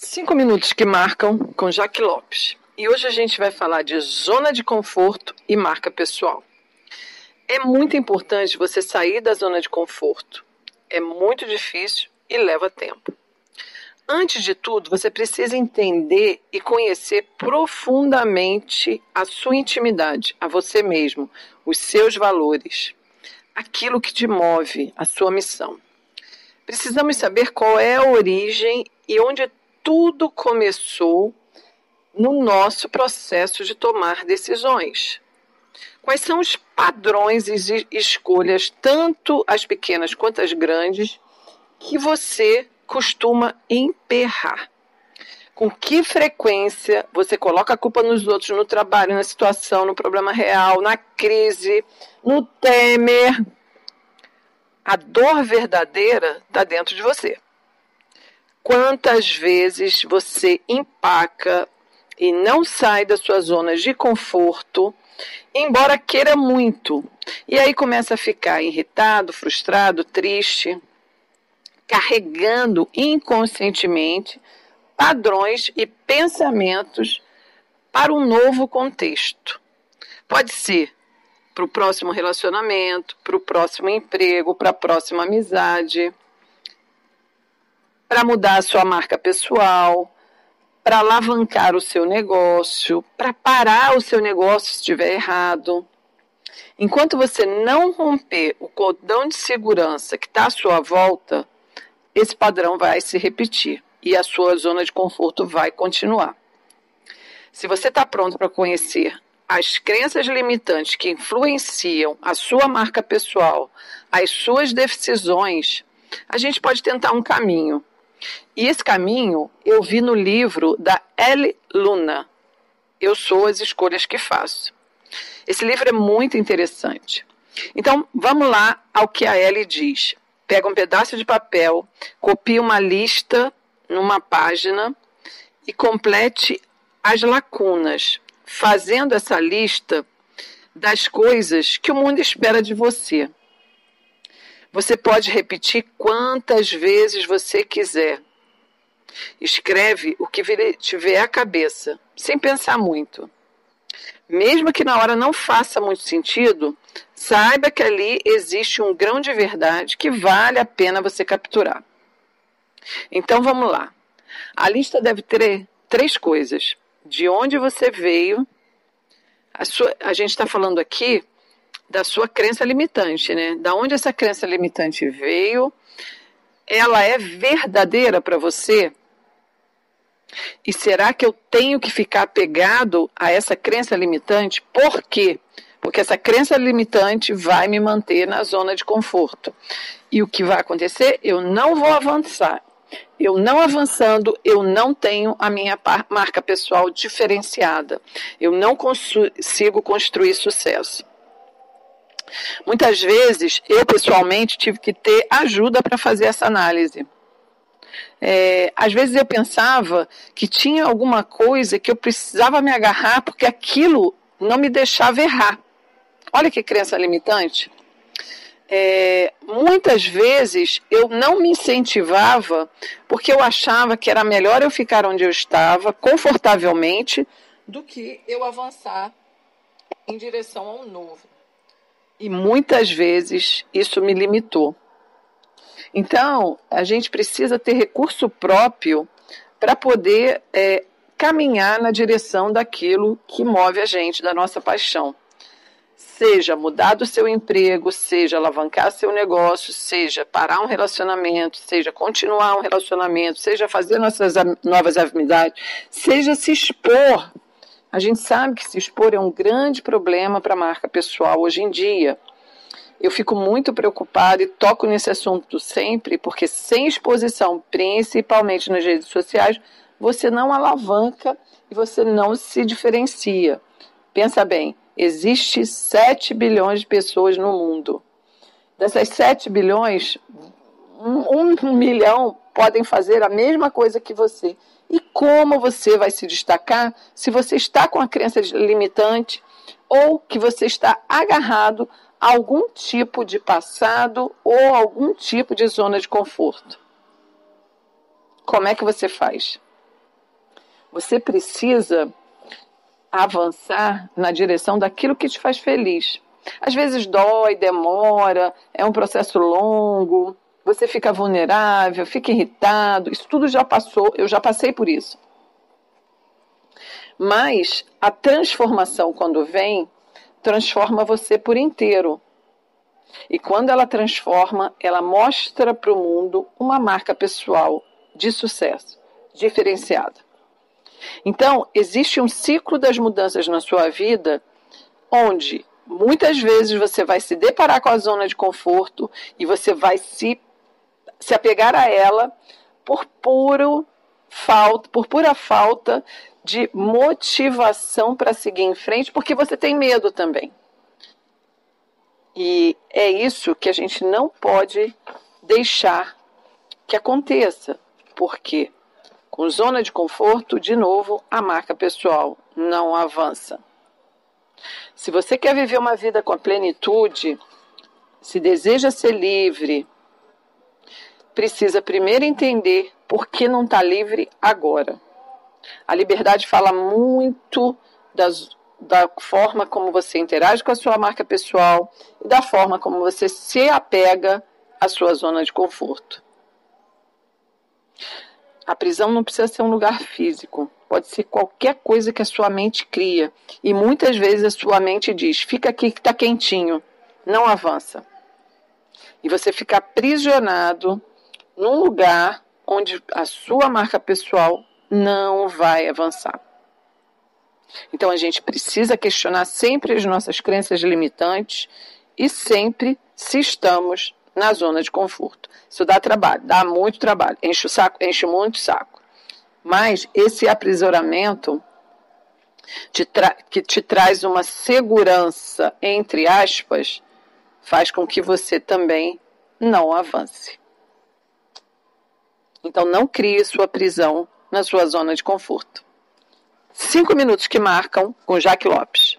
Cinco minutos que marcam com Jaque Lopes. E hoje a gente vai falar de zona de conforto e marca pessoal. É muito importante você sair da zona de conforto. É muito difícil e leva tempo. Antes de tudo, você precisa entender e conhecer profundamente a sua intimidade, a você mesmo, os seus valores, aquilo que te move, a sua missão. Precisamos saber qual é a origem e onde tudo começou no nosso processo de tomar decisões. Quais são os padrões e escolhas, tanto as pequenas quanto as grandes, que você costuma emperrar? Com que frequência você coloca a culpa nos outros, no trabalho, na situação, no problema real, na crise, no temer? A dor verdadeira está dentro de você. Quantas vezes você empaca e não sai da sua zona de conforto, embora queira muito, e aí começa a ficar irritado, frustrado, triste, carregando inconscientemente padrões e pensamentos para um novo contexto. Pode ser para o próximo relacionamento, para o próximo emprego, para a próxima amizade para mudar a sua marca pessoal, para alavancar o seu negócio, para parar o seu negócio se estiver errado. Enquanto você não romper o cordão de segurança que está à sua volta, esse padrão vai se repetir e a sua zona de conforto vai continuar. Se você está pronto para conhecer as crenças limitantes que influenciam a sua marca pessoal, as suas decisões, a gente pode tentar um caminho e esse caminho eu vi no livro da Ellie Luna. Eu sou as escolhas que faço. Esse livro é muito interessante. Então, vamos lá ao que a Ellie diz. Pega um pedaço de papel, copia uma lista numa página e complete as lacunas, fazendo essa lista das coisas que o mundo espera de você. Você pode repetir quantas vezes você quiser. Escreve o que tiver à cabeça, sem pensar muito. Mesmo que na hora não faça muito sentido, saiba que ali existe um grão de verdade que vale a pena você capturar. Então vamos lá. A lista deve ter três coisas: de onde você veio, a, sua, a gente está falando aqui da sua crença limitante, né? Da onde essa crença limitante veio? Ela é verdadeira para você? E será que eu tenho que ficar apegado a essa crença limitante? Por quê? Porque essa crença limitante vai me manter na zona de conforto. E o que vai acontecer? Eu não vou avançar. Eu não avançando, eu não tenho a minha marca pessoal diferenciada. Eu não consigo construir sucesso. Muitas vezes, eu pessoalmente tive que ter ajuda para fazer essa análise. É, às vezes eu pensava que tinha alguma coisa que eu precisava me agarrar porque aquilo não me deixava errar. Olha que crença limitante. É, muitas vezes eu não me incentivava porque eu achava que era melhor eu ficar onde eu estava, confortavelmente, do que eu avançar em direção ao novo. E muitas vezes isso me limitou. Então, a gente precisa ter recurso próprio para poder é, caminhar na direção daquilo que move a gente, da nossa paixão. Seja mudar do seu emprego, seja alavancar seu negócio, seja parar um relacionamento, seja continuar um relacionamento, seja fazer nossas novas amizades, seja se expor a gente sabe que se expor é um grande problema para a marca pessoal hoje em dia. Eu fico muito preocupada e toco nesse assunto sempre, porque sem exposição, principalmente nas redes sociais, você não alavanca e você não se diferencia. Pensa bem, existe 7 bilhões de pessoas no mundo. Dessas 7 bilhões, um, um milhão podem fazer a mesma coisa que você. E como você vai se destacar se você está com a crença limitante ou que você está agarrado a algum tipo de passado ou algum tipo de zona de conforto? Como é que você faz? Você precisa avançar na direção daquilo que te faz feliz. Às vezes dói, demora, é um processo longo, você fica vulnerável, fica irritado, isso tudo já passou, eu já passei por isso. Mas a transformação, quando vem, transforma você por inteiro. E quando ela transforma, ela mostra para o mundo uma marca pessoal de sucesso, diferenciada. Então, existe um ciclo das mudanças na sua vida onde muitas vezes você vai se deparar com a zona de conforto e você vai se, se apegar a ela por puro falta, por pura falta de motivação para seguir em frente, porque você tem medo também. E é isso que a gente não pode deixar que aconteça, porque com zona de conforto, de novo, a marca pessoal não avança. Se você quer viver uma vida com a plenitude, se deseja ser livre, precisa primeiro entender por que não está livre agora. A liberdade fala muito das, da forma como você interage com a sua marca pessoal e da forma como você se apega à sua zona de conforto. A prisão não precisa ser um lugar físico, pode ser qualquer coisa que a sua mente cria. E muitas vezes a sua mente diz: fica aqui que está quentinho, não avança. E você fica aprisionado num lugar onde a sua marca pessoal não vai avançar. Então a gente precisa questionar sempre as nossas crenças limitantes e sempre se estamos na zona de conforto. Isso dá trabalho, dá muito trabalho, enche o saco, enche muito o saco. Mas esse aprisionamento te que te traz uma segurança, entre aspas, faz com que você também não avance. Então não crie sua prisão na sua zona de conforto. Cinco minutos que marcam com Jaque Lopes.